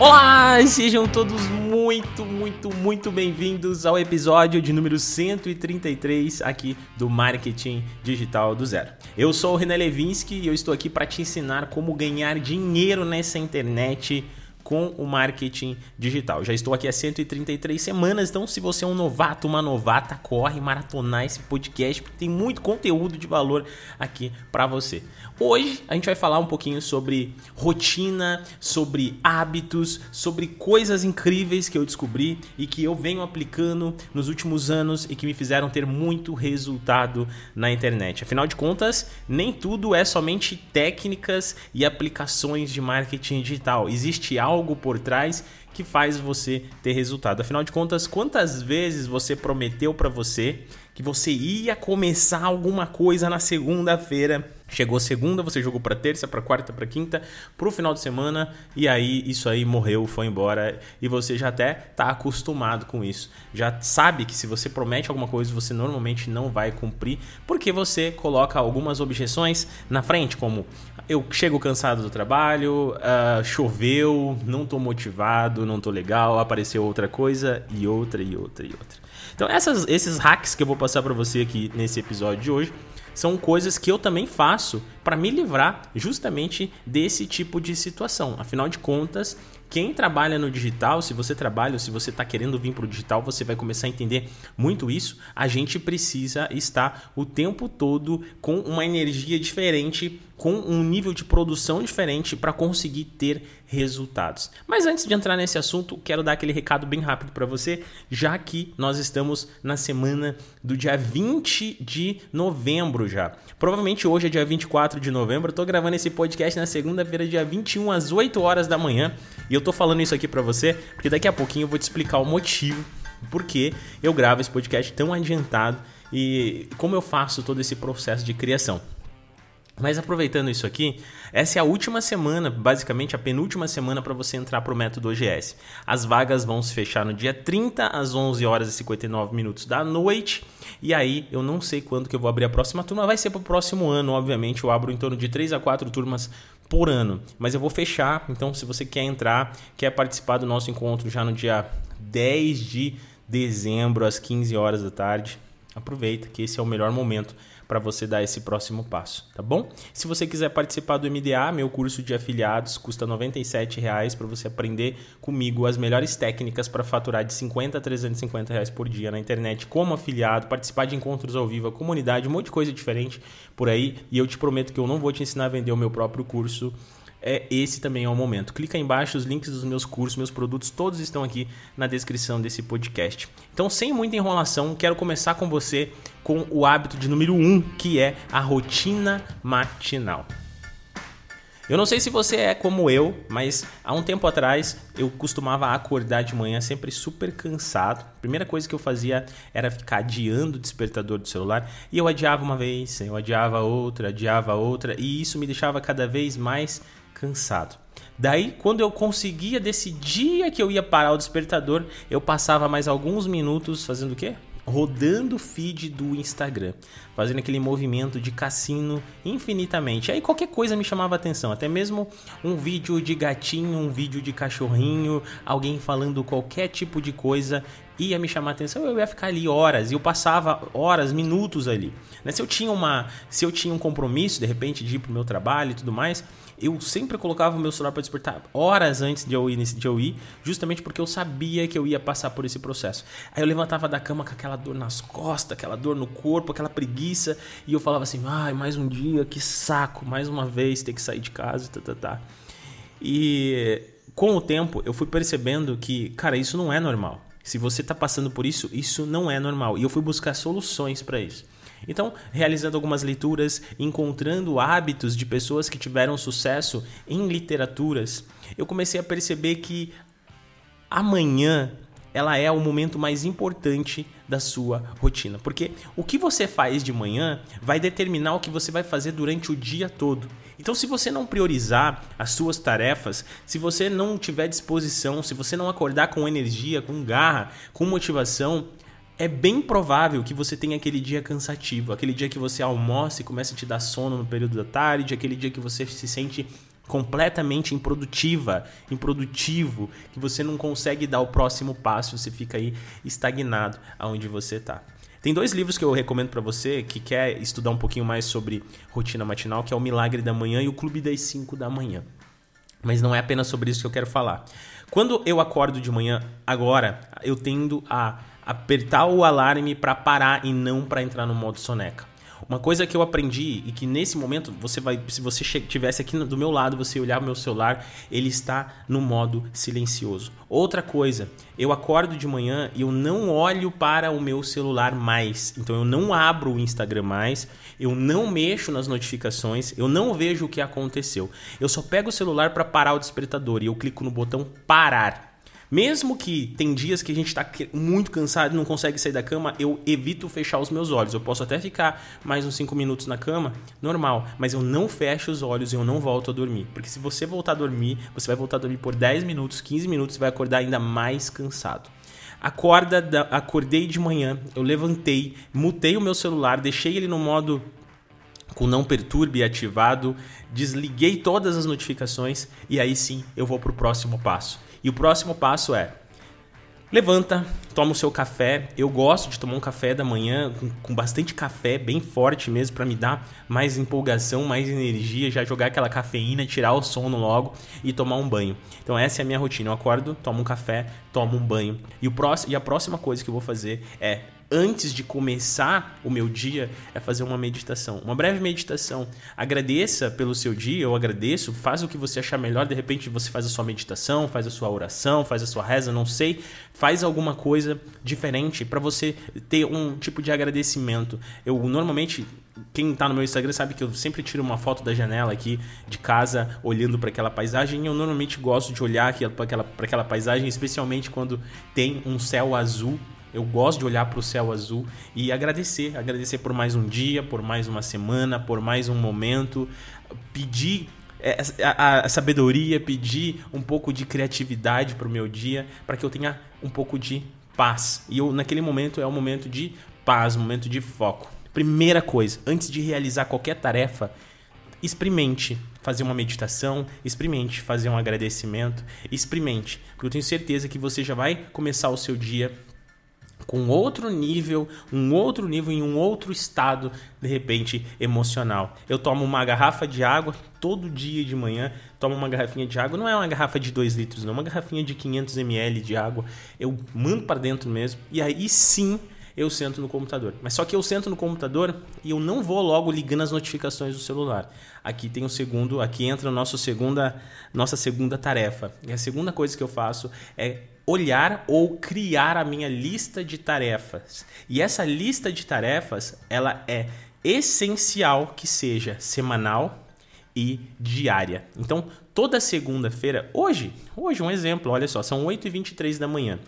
Olá, sejam todos muito, muito, muito bem-vindos ao episódio de número 133 aqui do Marketing Digital do Zero. Eu sou o René Levinsky e eu estou aqui para te ensinar como ganhar dinheiro nessa internet com o marketing digital. Já estou aqui há 133 semanas, então se você é um novato, uma novata, corre maratonar esse podcast, porque tem muito conteúdo de valor aqui para você. Hoje a gente vai falar um pouquinho sobre rotina, sobre hábitos, sobre coisas incríveis que eu descobri e que eu venho aplicando nos últimos anos e que me fizeram ter muito resultado na internet. Afinal de contas, nem tudo é somente técnicas e aplicações de marketing digital. Existe algo algo por trás que faz você ter resultado. Afinal de contas, quantas vezes você prometeu para você que você ia começar alguma coisa na segunda-feira. Chegou segunda, você jogou para terça, para quarta, para quinta, para o final de semana e aí isso aí morreu, foi embora e você já até tá acostumado com isso. Já sabe que se você promete alguma coisa, você normalmente não vai cumprir, porque você coloca algumas objeções na frente, como eu chego cansado do trabalho, uh, choveu, não tô motivado, não tô legal, apareceu outra coisa e outra e outra e outra. Então, essas, esses hacks que eu vou passar para você aqui nesse episódio de hoje são coisas que eu também faço para me livrar justamente desse tipo de situação. Afinal de contas, quem trabalha no digital, se você trabalha ou se você está querendo vir para o digital, você vai começar a entender muito isso. A gente precisa estar o tempo todo com uma energia diferente, com um nível de produção diferente para conseguir ter resultados. Mas antes de entrar nesse assunto, quero dar aquele recado bem rápido para você, já que nós estamos na semana do dia 20 de novembro já. Provavelmente hoje é dia 24 de novembro, eu tô gravando esse podcast na segunda-feira, dia 21 às 8 horas da manhã. E eu tô falando isso aqui para você porque daqui a pouquinho eu vou te explicar o motivo por que eu gravo esse podcast tão adiantado e como eu faço todo esse processo de criação. Mas aproveitando isso aqui, essa é a última semana, basicamente a penúltima semana para você entrar para o método OGS. As vagas vão se fechar no dia 30 às 11 horas e 59 minutos da noite. E aí, eu não sei quando que eu vou abrir a próxima turma, vai ser para o próximo ano, obviamente. Eu abro em torno de 3 a 4 turmas por ano, mas eu vou fechar. Então, se você quer entrar, quer participar do nosso encontro já no dia 10 de dezembro às 15 horas da tarde, aproveita que esse é o melhor momento para você dar esse próximo passo, tá bom? Se você quiser participar do MDA, meu curso de afiliados custa R$ 97 para você aprender comigo as melhores técnicas para faturar de 50 a 350 reais por dia na internet como afiliado, participar de encontros ao vivo, comunidade, um monte de coisa diferente por aí, e eu te prometo que eu não vou te ensinar a vender o meu próprio curso é, esse também é o momento. Clica aí embaixo, os links dos meus cursos, meus produtos, todos estão aqui na descrição desse podcast. Então, sem muita enrolação, quero começar com você com o hábito de número 1, um, que é a rotina matinal. Eu não sei se você é como eu, mas há um tempo atrás eu costumava acordar de manhã sempre super cansado. A primeira coisa que eu fazia era ficar adiando o despertador do celular e eu adiava uma vez, eu adiava outra, adiava outra e isso me deixava cada vez mais cansado. Daí, quando eu conseguia decidir que eu ia parar o despertador, eu passava mais alguns minutos fazendo o quê? rodando o feed do Instagram, fazendo aquele movimento de cassino infinitamente. Aí qualquer coisa me chamava atenção, até mesmo um vídeo de gatinho, um vídeo de cachorrinho, alguém falando qualquer tipo de coisa ia me chamar atenção, eu ia ficar ali horas, e eu passava horas, minutos ali. Né? Se eu tinha uma, se eu tinha um compromisso de repente de ir pro meu trabalho e tudo mais, eu sempre colocava o meu celular para despertar horas antes de eu, ir, de eu ir, justamente porque eu sabia que eu ia passar por esse processo. Aí eu levantava da cama com aquela dor nas costas, aquela dor no corpo, aquela preguiça, e eu falava assim: ai, mais um dia, que saco, mais uma vez ter que sair de casa, tá, tá, tá. E com o tempo eu fui percebendo que, cara, isso não é normal. Se você está passando por isso, isso não é normal. E eu fui buscar soluções para isso. Então, realizando algumas leituras, encontrando hábitos de pessoas que tiveram sucesso em literaturas, eu comecei a perceber que amanhã ela é o momento mais importante da sua rotina, porque o que você faz de manhã vai determinar o que você vai fazer durante o dia todo. Então, se você não priorizar as suas tarefas, se você não tiver disposição, se você não acordar com energia, com garra, com motivação, é bem provável que você tenha aquele dia cansativo, aquele dia que você almoça e começa a te dar sono no período da tarde, aquele dia que você se sente completamente improdutiva, improdutivo, que você não consegue dar o próximo passo, você fica aí estagnado aonde você está. Tem dois livros que eu recomendo para você que quer estudar um pouquinho mais sobre rotina matinal, que é o Milagre da Manhã e o Clube das 5 da Manhã. Mas não é apenas sobre isso que eu quero falar. Quando eu acordo de manhã agora, eu tendo a apertar o alarme para parar e não para entrar no modo soneca. Uma coisa que eu aprendi e que nesse momento você vai, se você tivesse aqui do meu lado, você olhar o meu celular, ele está no modo silencioso. Outra coisa, eu acordo de manhã e eu não olho para o meu celular mais. Então eu não abro o Instagram mais, eu não mexo nas notificações, eu não vejo o que aconteceu. Eu só pego o celular para parar o despertador e eu clico no botão parar. Mesmo que tem dias que a gente está muito cansado e não consegue sair da cama, eu evito fechar os meus olhos. Eu posso até ficar mais uns 5 minutos na cama, normal, mas eu não fecho os olhos e eu não volto a dormir. Porque se você voltar a dormir, você vai voltar a dormir por 10 minutos, 15 minutos e vai acordar ainda mais cansado. Acorda, da, acordei de manhã, eu levantei, mutei o meu celular, deixei ele no modo com não perturbe ativado, desliguei todas as notificações e aí sim eu vou para o próximo passo. E o próximo passo é levanta, toma o seu café. Eu gosto de tomar um café da manhã com, com bastante café, bem forte mesmo, para me dar mais empolgação, mais energia, já jogar aquela cafeína, tirar o sono logo e tomar um banho. Então essa é a minha rotina. Eu acordo, tomo um café, tomo um banho. E, o próximo, e a próxima coisa que eu vou fazer é antes de começar o meu dia é fazer uma meditação. Uma breve meditação. Agradeça pelo seu dia, eu agradeço, faz o que você achar melhor. De repente você faz a sua meditação, faz a sua oração, faz a sua reza, não sei. Faz alguma coisa diferente para você ter um tipo de agradecimento. Eu normalmente quem está no meu Instagram sabe que eu sempre tiro uma foto da janela aqui de casa, olhando para aquela paisagem. Eu normalmente gosto de olhar para aquela, aquela paisagem, especialmente quando tem um céu azul eu gosto de olhar para o céu azul e agradecer, agradecer por mais um dia, por mais uma semana, por mais um momento, pedir é, a, a, sabedoria, pedir um pouco de criatividade para o meu dia, para que eu tenha um pouco de paz. E eu, naquele momento é um momento de paz, um momento de foco. Primeira coisa, antes de realizar qualquer tarefa, experimente fazer uma meditação, experimente fazer um agradecimento, experimente, porque eu tenho certeza que você já vai começar o seu dia com outro nível, um outro nível em um outro estado, de repente, emocional. Eu tomo uma garrafa de água todo dia de manhã, tomo uma garrafinha de água, não é uma garrafa de 2 litros, não, é uma garrafinha de 500 ml de água. Eu mando para dentro mesmo e aí sim eu sento no computador. Mas só que eu sento no computador e eu não vou logo ligando as notificações do celular. Aqui tem o segundo, aqui entra a nossa segunda, nossa segunda tarefa. E a segunda coisa que eu faço é olhar ou criar a minha lista de tarefas. E essa lista de tarefas, ela é essencial que seja semanal e diária. Então, toda segunda-feira, hoje, hoje um exemplo, olha só, são 8h23 da manhã.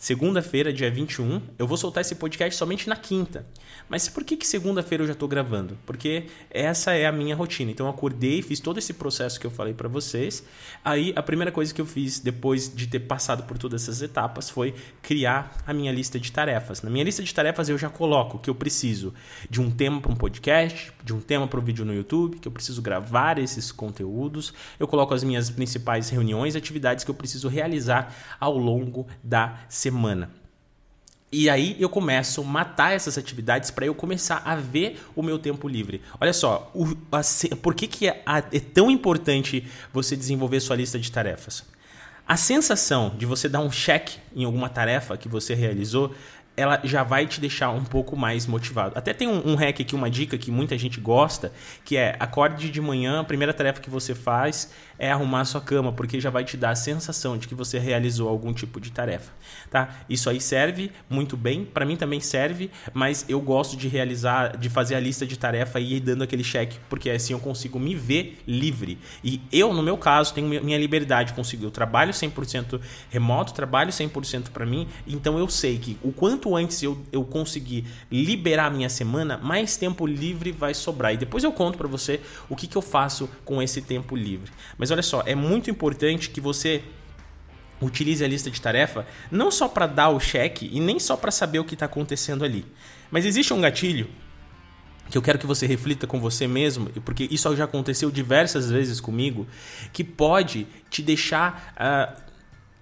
Segunda-feira, dia 21, eu vou soltar esse podcast somente na quinta. Mas por que, que segunda-feira eu já estou gravando? Porque essa é a minha rotina. Então eu acordei, fiz todo esse processo que eu falei para vocês. Aí a primeira coisa que eu fiz depois de ter passado por todas essas etapas foi criar a minha lista de tarefas. Na minha lista de tarefas eu já coloco que eu preciso de um tema para um podcast, de um tema para um vídeo no YouTube, que eu preciso gravar esses conteúdos. Eu coloco as minhas principais reuniões atividades que eu preciso realizar ao longo da semana semana. E aí eu começo a matar essas atividades para eu começar a ver o meu tempo livre. Olha só, o, a, por que, que é, a, é tão importante você desenvolver sua lista de tarefas? A sensação de você dar um check em alguma tarefa que você realizou ela já vai te deixar um pouco mais motivado. Até tem um, um hack aqui, uma dica que muita gente gosta, que é acorde de manhã, a primeira tarefa que você faz é arrumar a sua cama, porque já vai te dar a sensação de que você realizou algum tipo de tarefa, tá? Isso aí serve muito bem, para mim também serve, mas eu gosto de realizar, de fazer a lista de tarefa e ir dando aquele check, porque assim eu consigo me ver livre. E eu, no meu caso, tenho minha liberdade, consigo, eu trabalho 100% remoto, trabalho 100% para mim, então eu sei que o quanto antes eu, eu conseguir liberar a minha semana, mais tempo livre vai sobrar. E depois eu conto para você o que, que eu faço com esse tempo livre. Mas mas olha só, é muito importante que você utilize a lista de tarefa não só para dar o cheque e nem só para saber o que está acontecendo ali. Mas existe um gatilho que eu quero que você reflita com você mesmo, porque isso já aconteceu diversas vezes comigo, que pode te deixar uh,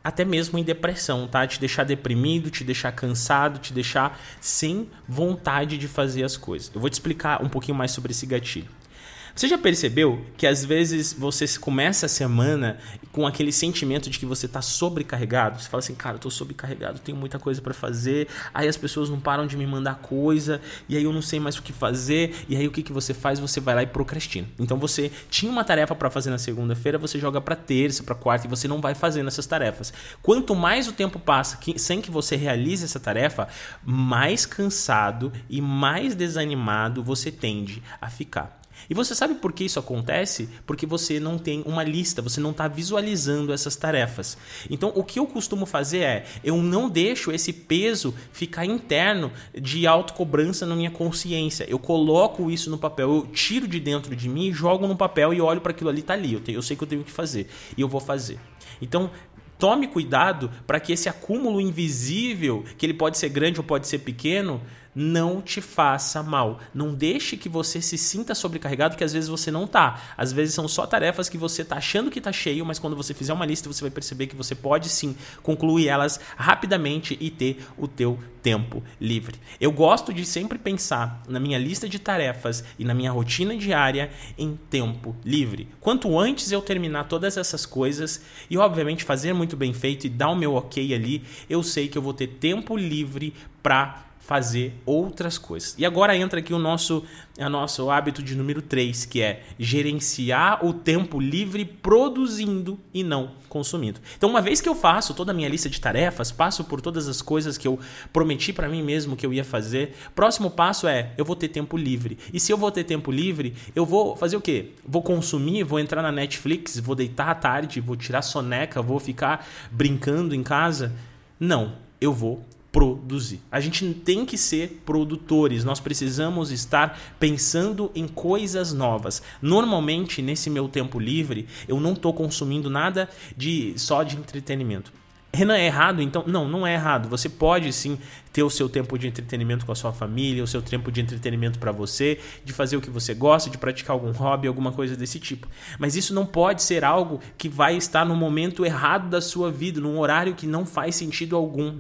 até mesmo em depressão, tá? Te deixar deprimido, te deixar cansado, te deixar sem vontade de fazer as coisas. Eu vou te explicar um pouquinho mais sobre esse gatilho. Você já percebeu que às vezes você começa a semana com aquele sentimento de que você está sobrecarregado? Você fala assim, cara, eu tô sobrecarregado, tenho muita coisa para fazer. Aí as pessoas não param de me mandar coisa, e aí eu não sei mais o que fazer. E aí o que, que você faz? Você vai lá e procrastina. Então você tinha uma tarefa para fazer na segunda-feira, você joga para terça, para quarta e você não vai fazendo essas tarefas. Quanto mais o tempo passa sem que você realize essa tarefa, mais cansado e mais desanimado você tende a ficar. E você sabe por que isso acontece? Porque você não tem uma lista, você não está visualizando essas tarefas. Então, o que eu costumo fazer é, eu não deixo esse peso ficar interno de autocobrança na minha consciência. Eu coloco isso no papel, eu tiro de dentro de mim, jogo no papel e olho para aquilo ali, tá ali. Eu, eu sei que eu tenho que fazer e eu vou fazer. Então, tome cuidado para que esse acúmulo invisível, que ele pode ser grande ou pode ser pequeno, não te faça mal. Não deixe que você se sinta sobrecarregado, que às vezes você não tá. Às vezes são só tarefas que você tá achando que tá cheio, mas quando você fizer uma lista, você vai perceber que você pode sim concluir elas rapidamente e ter o teu tempo livre. Eu gosto de sempre pensar na minha lista de tarefas e na minha rotina diária em tempo livre. Quanto antes eu terminar todas essas coisas e obviamente fazer muito bem feito e dar o meu OK ali, eu sei que eu vou ter tempo livre para fazer outras coisas. E agora entra aqui o nosso, o nosso hábito de número 3, que é gerenciar o tempo livre produzindo e não consumindo. Então, uma vez que eu faço toda a minha lista de tarefas, passo por todas as coisas que eu prometi para mim mesmo que eu ia fazer, próximo passo é eu vou ter tempo livre. E se eu vou ter tempo livre, eu vou fazer o quê? Vou consumir, vou entrar na Netflix, vou deitar à tarde, vou tirar soneca, vou ficar brincando em casa? Não, eu vou produzir. A gente tem que ser produtores, nós precisamos estar pensando em coisas novas. Normalmente, nesse meu tempo livre, eu não estou consumindo nada de só de entretenimento. Renan, é errado? Então, não, não é errado. Você pode sim ter o seu tempo de entretenimento com a sua família, o seu tempo de entretenimento para você, de fazer o que você gosta, de praticar algum hobby, alguma coisa desse tipo. Mas isso não pode ser algo que vai estar no momento errado da sua vida, num horário que não faz sentido algum.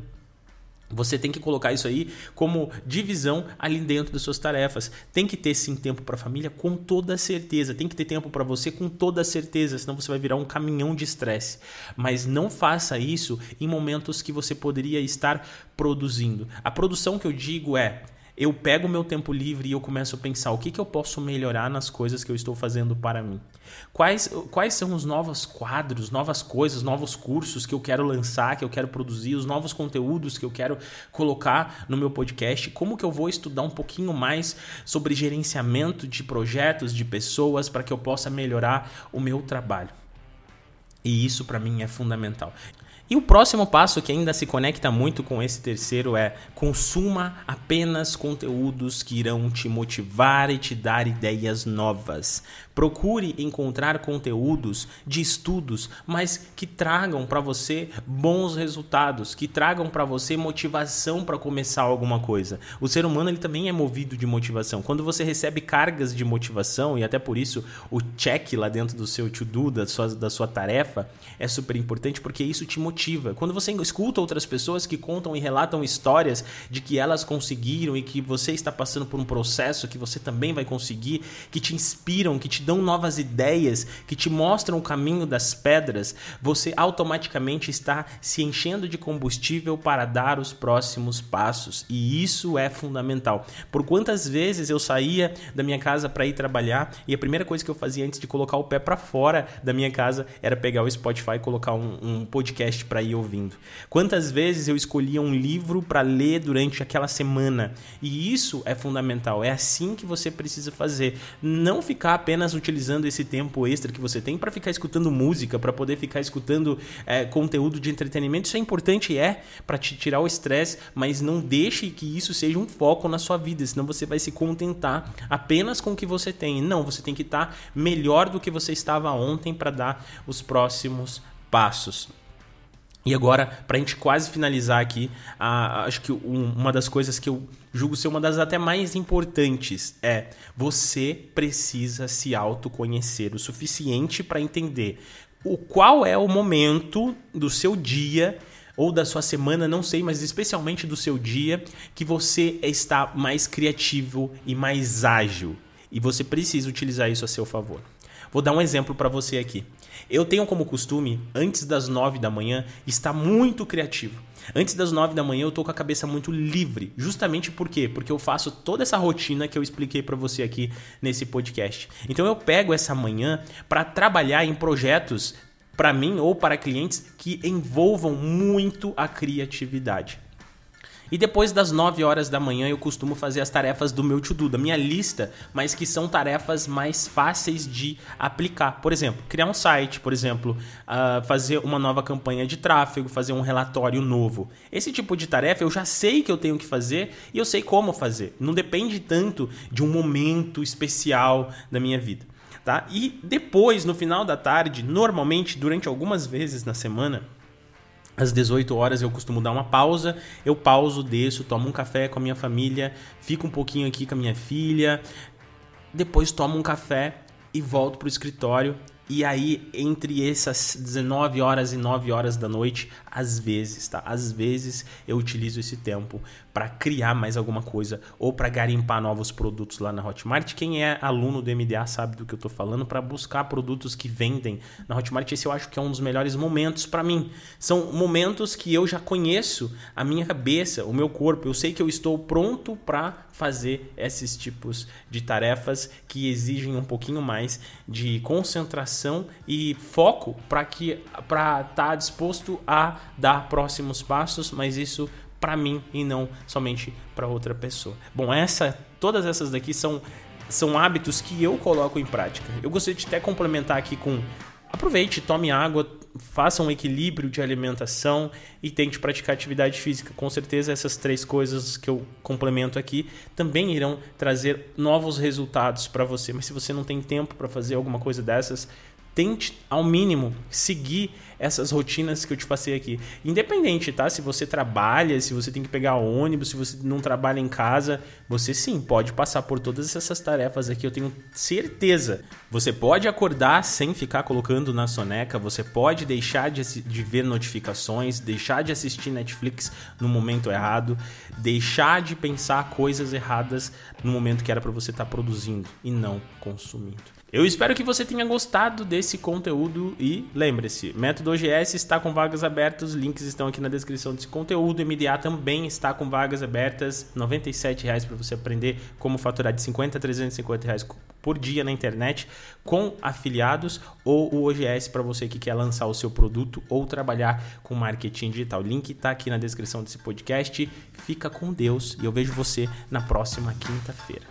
Você tem que colocar isso aí como divisão ali dentro das suas tarefas. Tem que ter sim tempo para a família com toda certeza. Tem que ter tempo para você com toda certeza, senão você vai virar um caminhão de estresse. Mas não faça isso em momentos que você poderia estar produzindo. A produção que eu digo é eu pego o meu tempo livre e eu começo a pensar o que, que eu posso melhorar nas coisas que eu estou fazendo para mim. Quais, quais são os novos quadros, novas coisas, novos cursos que eu quero lançar, que eu quero produzir, os novos conteúdos que eu quero colocar no meu podcast? Como que eu vou estudar um pouquinho mais sobre gerenciamento de projetos, de pessoas, para que eu possa melhorar o meu trabalho? E isso para mim é fundamental. E o próximo passo, que ainda se conecta muito com esse terceiro, é consuma apenas conteúdos que irão te motivar e te dar ideias novas. Procure encontrar conteúdos de estudos, mas que tragam para você bons resultados, que tragam para você motivação para começar alguma coisa. O ser humano ele também é movido de motivação. Quando você recebe cargas de motivação, e até por isso o check lá dentro do seu to-do, da sua, da sua tarefa, é super importante porque isso te motiva. Quando você escuta outras pessoas que contam e relatam histórias de que elas conseguiram e que você está passando por um processo que você também vai conseguir, que te inspiram, que te dão novas ideias, que te mostram o caminho das pedras, você automaticamente está se enchendo de combustível para dar os próximos passos. E isso é fundamental. Por quantas vezes eu saía da minha casa para ir trabalhar e a primeira coisa que eu fazia antes de colocar o pé para fora da minha casa era pegar o Spotify e colocar um, um podcast para ir ouvindo. Quantas vezes eu escolhia um livro para ler durante aquela semana? E isso é fundamental. É assim que você precisa fazer. Não ficar apenas utilizando esse tempo extra que você tem para ficar escutando música, para poder ficar escutando é, conteúdo de entretenimento. Isso é importante, é, para te tirar o estresse, mas não deixe que isso seja um foco na sua vida, senão você vai se contentar apenas com o que você tem. Não, você tem que estar tá melhor do que você estava ontem para dar os próximos passos. E agora, para a gente quase finalizar aqui, a, acho que um, uma das coisas que eu julgo ser uma das até mais importantes é você precisa se autoconhecer o suficiente para entender o qual é o momento do seu dia ou da sua semana, não sei, mas especialmente do seu dia, que você está mais criativo e mais ágil. E você precisa utilizar isso a seu favor. Vou dar um exemplo para você aqui. Eu tenho como costume, antes das 9 da manhã, estar muito criativo. Antes das 9 da manhã eu tô com a cabeça muito livre. Justamente por quê? Porque eu faço toda essa rotina que eu expliquei para você aqui nesse podcast. Então eu pego essa manhã para trabalhar em projetos para mim ou para clientes que envolvam muito a criatividade. E depois das 9 horas da manhã eu costumo fazer as tarefas do meu to-do, da minha lista, mas que são tarefas mais fáceis de aplicar. Por exemplo, criar um site, por exemplo, uh, fazer uma nova campanha de tráfego, fazer um relatório novo. Esse tipo de tarefa eu já sei que eu tenho que fazer e eu sei como fazer. Não depende tanto de um momento especial da minha vida. Tá? E depois, no final da tarde, normalmente, durante algumas vezes na semana, às 18 horas eu costumo dar uma pausa, eu pauso, desço, tomo um café com a minha família, fico um pouquinho aqui com a minha filha, depois tomo um café e volto para o escritório e aí, entre essas 19 horas e 9 horas da noite, às vezes, tá? Às vezes eu utilizo esse tempo para criar mais alguma coisa ou para garimpar novos produtos lá na Hotmart. Quem é aluno do MDA sabe do que eu estou falando, para buscar produtos que vendem na Hotmart. Esse eu acho que é um dos melhores momentos para mim. São momentos que eu já conheço a minha cabeça, o meu corpo. Eu sei que eu estou pronto para fazer esses tipos de tarefas que exigem um pouquinho mais de concentração e foco para que para estar tá disposto a dar próximos passos, mas isso para mim e não somente para outra pessoa. Bom, essa todas essas daqui são são hábitos que eu coloco em prática. Eu gostaria de até complementar aqui com aproveite, tome água, faça um equilíbrio de alimentação e tente praticar atividade física. Com certeza, essas três coisas que eu complemento aqui também irão trazer novos resultados para você. Mas se você não tem tempo para fazer alguma coisa dessas, tente ao mínimo seguir essas rotinas que eu te passei aqui. Independente, tá? Se você trabalha, se você tem que pegar ônibus, se você não trabalha em casa, você sim pode passar por todas essas tarefas aqui, eu tenho certeza. Você pode acordar sem ficar colocando na soneca, você pode deixar de, de ver notificações, deixar de assistir Netflix no momento errado, deixar de pensar coisas erradas no momento que era para você estar tá produzindo e não consumindo. Eu espero que você tenha gostado desse conteúdo e lembre-se, Método OGS está com vagas abertas, links estão aqui na descrição desse conteúdo. MDA também está com vagas abertas, R$ 97,00 para você aprender como faturar de 50 a 350 reais por dia na internet com afiliados ou o OGS para você que quer lançar o seu produto ou trabalhar com marketing digital. Link está aqui na descrição desse podcast. Fica com Deus e eu vejo você na próxima quinta-feira.